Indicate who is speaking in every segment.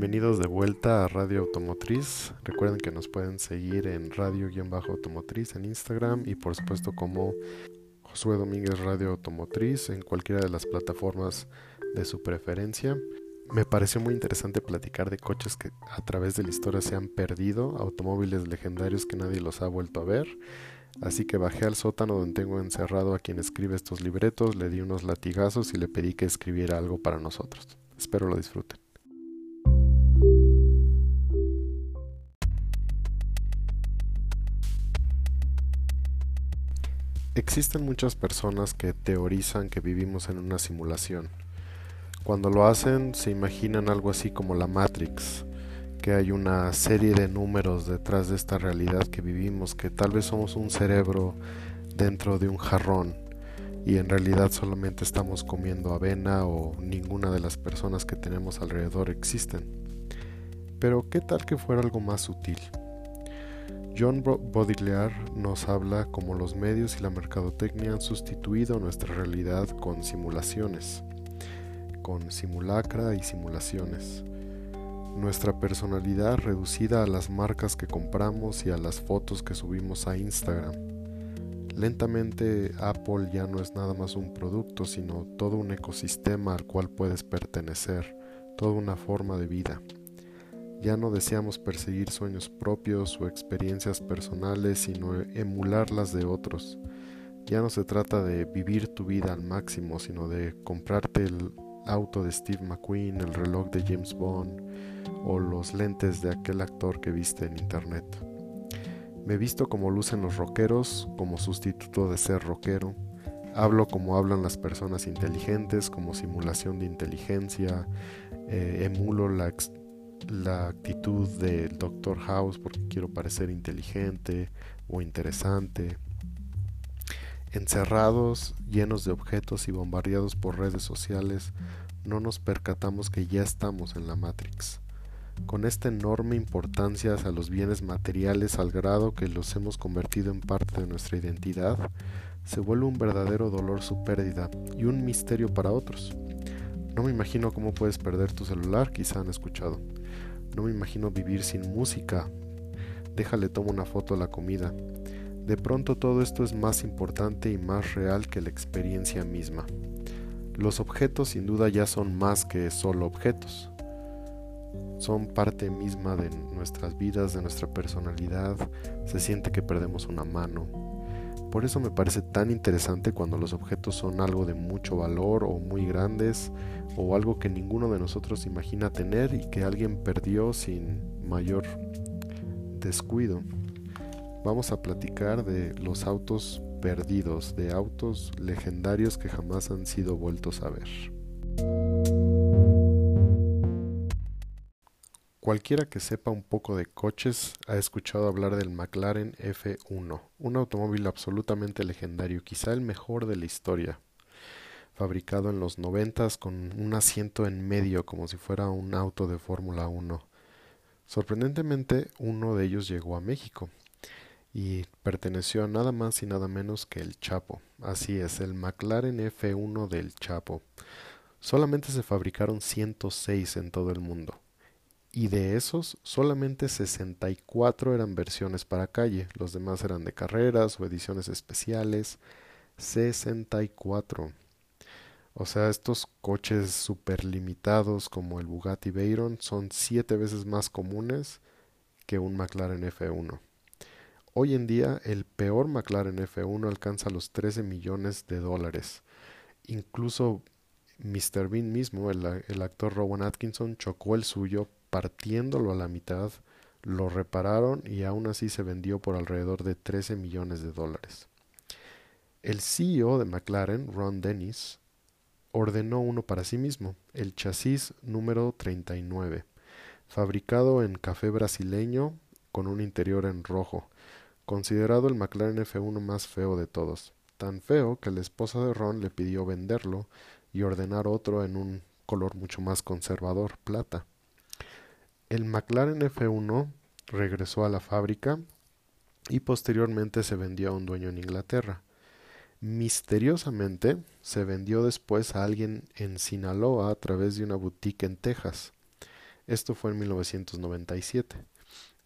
Speaker 1: Bienvenidos de vuelta a Radio Automotriz. Recuerden que nos pueden seguir en Radio-Automotriz en Instagram y por supuesto como Josué Domínguez Radio Automotriz en cualquiera de las plataformas de su preferencia. Me pareció muy interesante platicar de coches que a través de la historia se han perdido, automóviles legendarios que nadie los ha vuelto a ver. Así que bajé al sótano donde tengo encerrado a quien escribe estos libretos, le di unos latigazos y le pedí que escribiera algo para nosotros. Espero lo disfruten. Existen muchas personas que teorizan que vivimos en una simulación. Cuando lo hacen se imaginan algo así como la Matrix, que hay una serie de números detrás de esta realidad que vivimos, que tal vez somos un cerebro dentro de un jarrón y en realidad solamente estamos comiendo avena o ninguna de las personas que tenemos alrededor existen. Pero ¿qué tal que fuera algo más sutil? John Baudrillard nos habla como los medios y la mercadotecnia han sustituido nuestra realidad con simulaciones, con simulacra y simulaciones. Nuestra personalidad reducida a las marcas que compramos y a las fotos que subimos a Instagram. Lentamente Apple ya no es nada más un producto, sino todo un ecosistema al cual puedes pertenecer, toda una forma de vida. Ya no deseamos perseguir sueños propios o experiencias personales, sino emular las de otros. Ya no se trata de vivir tu vida al máximo, sino de comprarte el auto de Steve McQueen, el reloj de James Bond o los lentes de aquel actor que viste en internet. Me visto como lucen los rockeros, como sustituto de ser rockero. Hablo como hablan las personas inteligentes, como simulación de inteligencia. Eh, emulo la, la actitud del Dr. House porque quiero parecer inteligente o interesante. Encerrados, llenos de objetos y bombardeados por redes sociales, no nos percatamos que ya estamos en la Matrix. Con esta enorme importancia a los bienes materiales al grado que los hemos convertido en parte de nuestra identidad, se vuelve un verdadero dolor su pérdida y un misterio para otros. No me imagino cómo puedes perder tu celular, quizá han escuchado. No me imagino vivir sin música. Déjale tomo una foto a la comida. De pronto todo esto es más importante y más real que la experiencia misma. Los objetos sin duda ya son más que solo objetos. Son parte misma de nuestras vidas, de nuestra personalidad. Se siente que perdemos una mano, por eso me parece tan interesante cuando los objetos son algo de mucho valor o muy grandes o algo que ninguno de nosotros imagina tener y que alguien perdió sin mayor descuido. Vamos a platicar de los autos perdidos, de autos legendarios que jamás han sido vueltos a ver. Cualquiera que sepa un poco de coches ha escuchado hablar del McLaren F1, un automóvil absolutamente legendario, quizá el mejor de la historia. Fabricado en los noventas con un asiento en medio como si fuera un auto de Fórmula 1. Sorprendentemente, uno de ellos llegó a México y perteneció a nada más y nada menos que el Chapo. Así es, el McLaren F1 del Chapo. Solamente se fabricaron 106 en todo el mundo y de esos solamente 64 eran versiones para calle, los demás eran de carreras o ediciones especiales. 64. O sea, estos coches super limitados como el Bugatti Veyron son siete veces más comunes que un McLaren F1. Hoy en día el peor McLaren F1 alcanza los 13 millones de dólares. Incluso Mr. Bean mismo, el, el actor Rowan Atkinson, chocó el suyo partiéndolo a la mitad, lo repararon y aún así se vendió por alrededor de 13 millones de dólares. El CEO de McLaren, Ron Dennis, ordenó uno para sí mismo, el chasis número 39, fabricado en café brasileño con un interior en rojo, considerado el McLaren F1 más feo de todos, tan feo que la esposa de Ron le pidió venderlo y ordenar otro en un color mucho más conservador, plata. El McLaren F1 regresó a la fábrica y posteriormente se vendió a un dueño en Inglaterra. Misteriosamente se vendió después a alguien en Sinaloa a través de una boutique en Texas. Esto fue en 1997.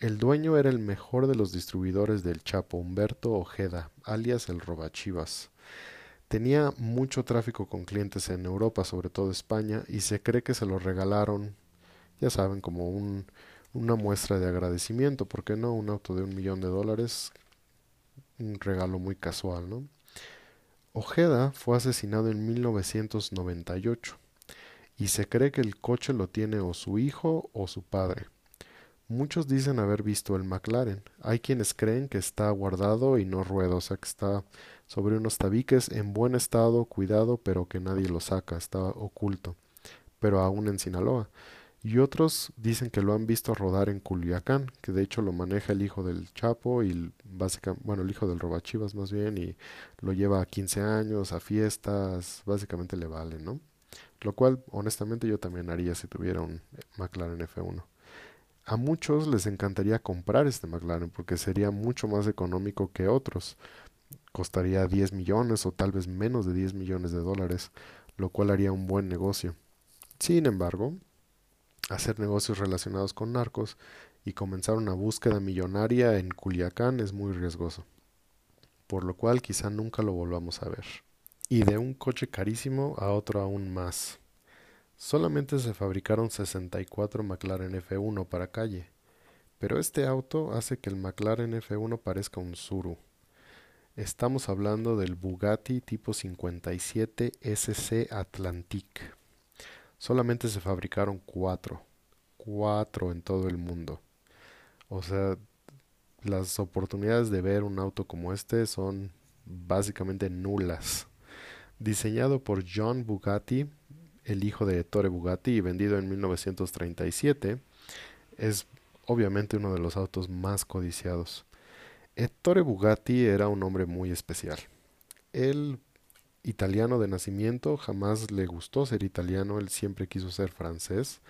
Speaker 1: El dueño era el mejor de los distribuidores del Chapo, Humberto Ojeda, alias el Robachivas. Tenía mucho tráfico con clientes en Europa, sobre todo España, y se cree que se lo regalaron, ya saben, como un, una muestra de agradecimiento, ¿por qué no? Un auto de un millón de dólares, un regalo muy casual, ¿no? Ojeda fue asesinado en 1998 y se cree que el coche lo tiene o su hijo o su padre. Muchos dicen haber visto el McLaren. Hay quienes creen que está guardado y no rueda, o sea que está sobre unos tabiques en buen estado, cuidado, pero que nadie lo saca, está oculto, pero aún en Sinaloa. Y otros dicen que lo han visto rodar en Culiacán, que de hecho lo maneja el hijo del Chapo y bueno, el hijo del Robachivas más bien, y lo lleva a 15 años, a fiestas, básicamente le vale, ¿no? Lo cual, honestamente, yo también haría si tuviera un McLaren F1. A muchos les encantaría comprar este McLaren porque sería mucho más económico que otros. Costaría 10 millones o tal vez menos de 10 millones de dólares, lo cual haría un buen negocio. Sin embargo, hacer negocios relacionados con narcos y comenzar una búsqueda millonaria en Culiacán es muy riesgoso, por lo cual quizá nunca lo volvamos a ver. Y de un coche carísimo a otro aún más. Solamente se fabricaron 64 McLaren F1 para calle, pero este auto hace que el McLaren F1 parezca un Zuru. Estamos hablando del Bugatti tipo 57 SC Atlantique solamente se fabricaron cuatro. Cuatro en todo el mundo. O sea, las oportunidades de ver un auto como este son básicamente nulas. Diseñado por John Bugatti, el hijo de Ettore Bugatti y vendido en 1937, es obviamente uno de los autos más codiciados. Ettore Bugatti era un hombre muy especial. Él italiano de nacimiento, jamás le gustó ser italiano, él siempre quiso ser francés,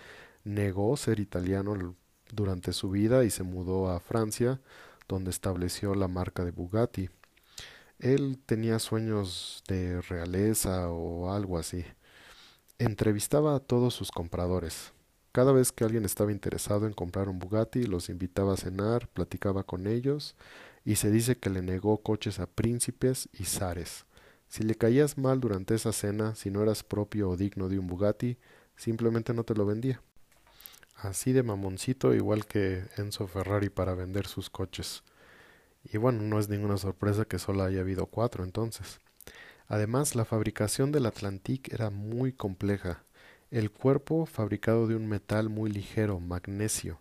Speaker 1: negó ser italiano durante su vida y se mudó a Francia, donde estableció la marca de Bugatti. Él tenía sueños de realeza o algo así. Entrevistaba a todos sus compradores. Cada vez que alguien estaba interesado en comprar un Bugatti, los invitaba a cenar, platicaba con ellos y se dice que le negó coches a príncipes y zares. Si le caías mal durante esa cena, si no eras propio o digno de un Bugatti, simplemente no te lo vendía. Así de mamoncito, igual que Enzo Ferrari para vender sus coches. Y bueno, no es ninguna sorpresa que solo haya habido cuatro entonces. Además, la fabricación del Atlantic era muy compleja. El cuerpo fabricado de un metal muy ligero, magnesio.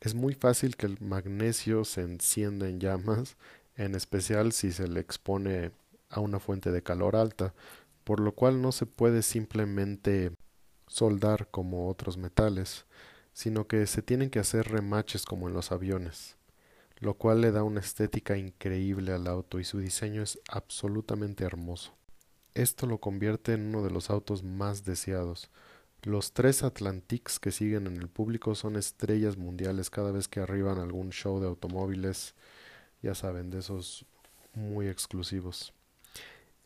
Speaker 1: Es muy fácil que el magnesio se encienda en llamas, en especial si se le expone a una fuente de calor alta, por lo cual no se puede simplemente soldar como otros metales, sino que se tienen que hacer remaches como en los aviones, lo cual le da una estética increíble al auto y su diseño es absolutamente hermoso. Esto lo convierte en uno de los autos más deseados. Los tres Atlantics que siguen en el público son estrellas mundiales cada vez que arriban algún show de automóviles, ya saben, de esos muy exclusivos.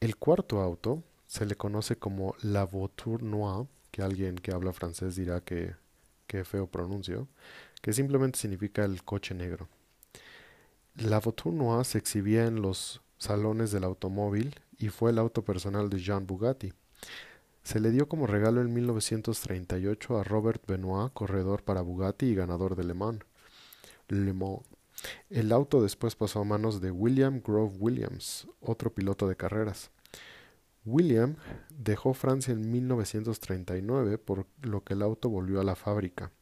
Speaker 1: El cuarto auto se le conoce como la Voiture Noire, que alguien que habla francés dirá que, feo pronuncio, que simplemente significa el coche negro. La Voiture Noire se exhibía en los salones del automóvil y fue el auto personal de Jean Bugatti. Se le dio como regalo en 1938 a Robert Benoit, corredor para Bugatti y ganador de Le Mans. Le Mans. El auto después pasó a manos de William Grove Williams, otro piloto de carreras. William dejó Francia en 1939, por lo que el auto volvió a la fábrica,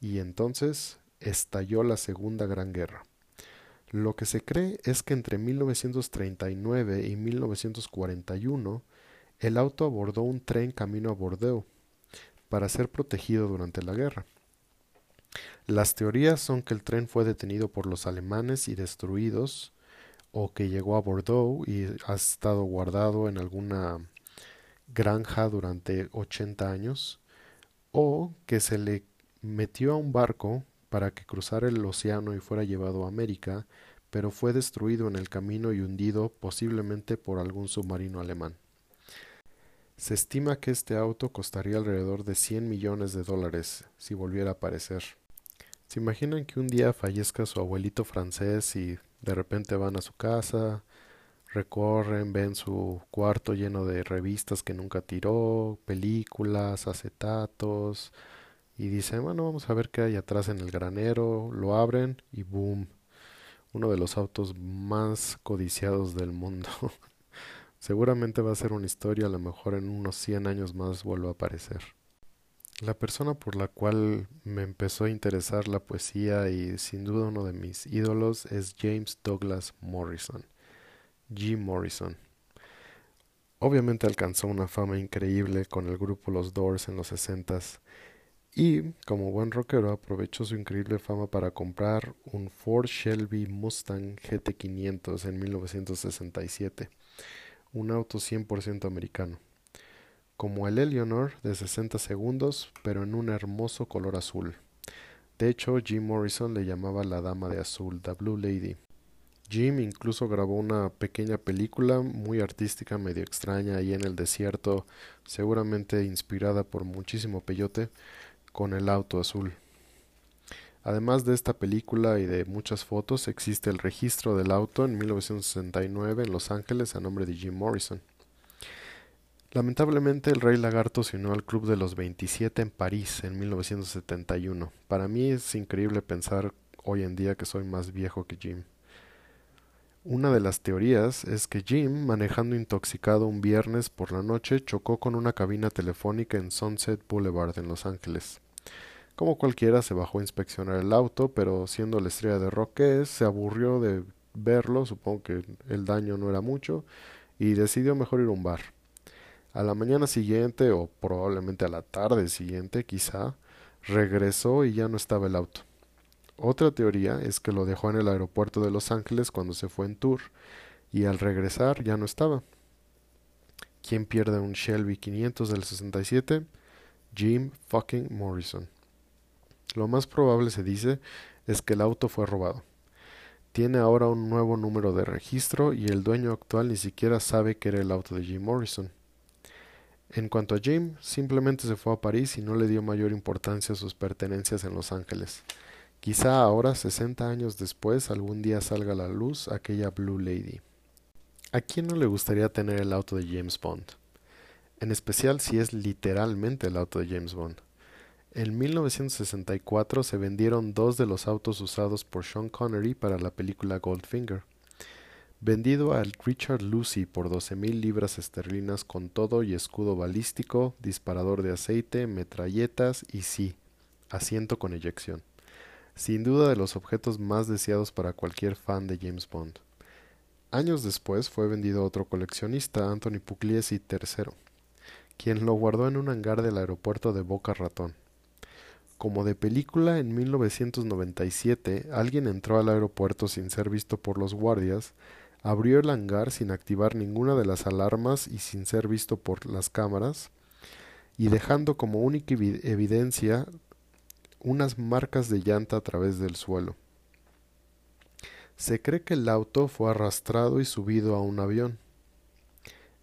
Speaker 1: y entonces estalló la Segunda Gran Guerra. Lo que se cree es que entre 1939 y 1941 el auto abordó un tren camino a Bordeaux para ser protegido durante la guerra. Las teorías son que el tren fue detenido por los alemanes y destruidos, o que llegó a Bordeaux y ha estado guardado en alguna granja durante 80 años, o que se le metió a un barco para que cruzara el océano y fuera llevado a América, pero fue destruido en el camino y hundido posiblemente por algún submarino alemán. Se estima que este auto costaría alrededor de 100 millones de dólares si volviera a aparecer. ¿Se imaginan que un día fallezca su abuelito francés y de repente van a su casa, recorren, ven su cuarto lleno de revistas que nunca tiró, películas, acetatos, y dicen, bueno, vamos a ver qué hay atrás en el granero, lo abren y boom, uno de los autos más codiciados del mundo. Seguramente va a ser una historia, a lo mejor en unos 100 años más vuelva a aparecer. La persona por la cual me empezó a interesar la poesía y sin duda uno de mis ídolos es James Douglas Morrison. Jim Morrison. Obviamente alcanzó una fama increíble con el grupo Los Doors en los 60 y, como buen rockero, aprovechó su increíble fama para comprar un Ford Shelby Mustang GT500 en 1967, un auto 100% americano como el Eleanor de 60 segundos, pero en un hermoso color azul. De hecho, Jim Morrison le llamaba la dama de azul, The Blue Lady. Jim incluso grabó una pequeña película muy artística, medio extraña, ahí en el desierto, seguramente inspirada por muchísimo peyote, con el auto azul. Además de esta película y de muchas fotos, existe el registro del auto en 1969 en Los Ángeles a nombre de Jim Morrison. Lamentablemente el Rey Lagarto se unió al Club de los 27 en París en 1971. Para mí es increíble pensar hoy en día que soy más viejo que Jim. Una de las teorías es que Jim, manejando intoxicado un viernes por la noche, chocó con una cabina telefónica en Sunset Boulevard en Los Ángeles. Como cualquiera se bajó a inspeccionar el auto, pero siendo la estrella de rock se aburrió de verlo, supongo que el daño no era mucho, y decidió mejor ir a un bar. A la mañana siguiente, o probablemente a la tarde siguiente, quizá, regresó y ya no estaba el auto. Otra teoría es que lo dejó en el aeropuerto de Los Ángeles cuando se fue en tour y al regresar ya no estaba. ¿Quién pierde un Shelby 500 del 67? Jim fucking Morrison. Lo más probable se dice es que el auto fue robado. Tiene ahora un nuevo número de registro y el dueño actual ni siquiera sabe que era el auto de Jim Morrison. En cuanto a Jim, simplemente se fue a París y no le dio mayor importancia a sus pertenencias en Los Ángeles. Quizá ahora, sesenta años después, algún día salga a la luz aquella Blue Lady. ¿A quién no le gustaría tener el auto de James Bond? En especial si es literalmente el auto de James Bond. En 1964 se vendieron dos de los autos usados por Sean Connery para la película Goldfinger vendido al Richard Lucy por doce mil libras esterlinas con todo y escudo balístico, disparador de aceite, metralletas y sí, asiento con eyección. Sin duda de los objetos más deseados para cualquier fan de James Bond. Años después fue vendido a otro coleccionista, Anthony Pugliese III, quien lo guardó en un hangar del aeropuerto de Boca Ratón. Como de película, en 1997 alguien entró al aeropuerto sin ser visto por los guardias abrió el hangar sin activar ninguna de las alarmas y sin ser visto por las cámaras, y dejando como única evidencia unas marcas de llanta a través del suelo. Se cree que el auto fue arrastrado y subido a un avión.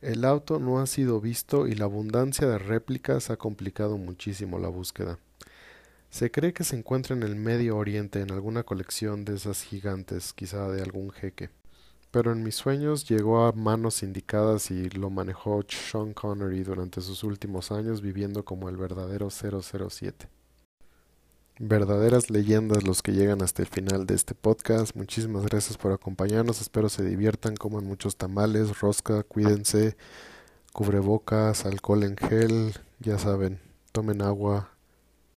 Speaker 1: El auto no ha sido visto y la abundancia de réplicas ha complicado muchísimo la búsqueda. Se cree que se encuentra en el Medio Oriente en alguna colección de esas gigantes, quizá de algún jeque pero en mis sueños llegó a manos indicadas y lo manejó Sean Connery durante sus últimos años viviendo como el verdadero 007. Verdaderas leyendas los que llegan hasta el final de este podcast. Muchísimas gracias por acompañarnos. Espero se diviertan, coman muchos tamales, rosca, cuídense, cubrebocas, alcohol en gel, ya saben, tomen agua,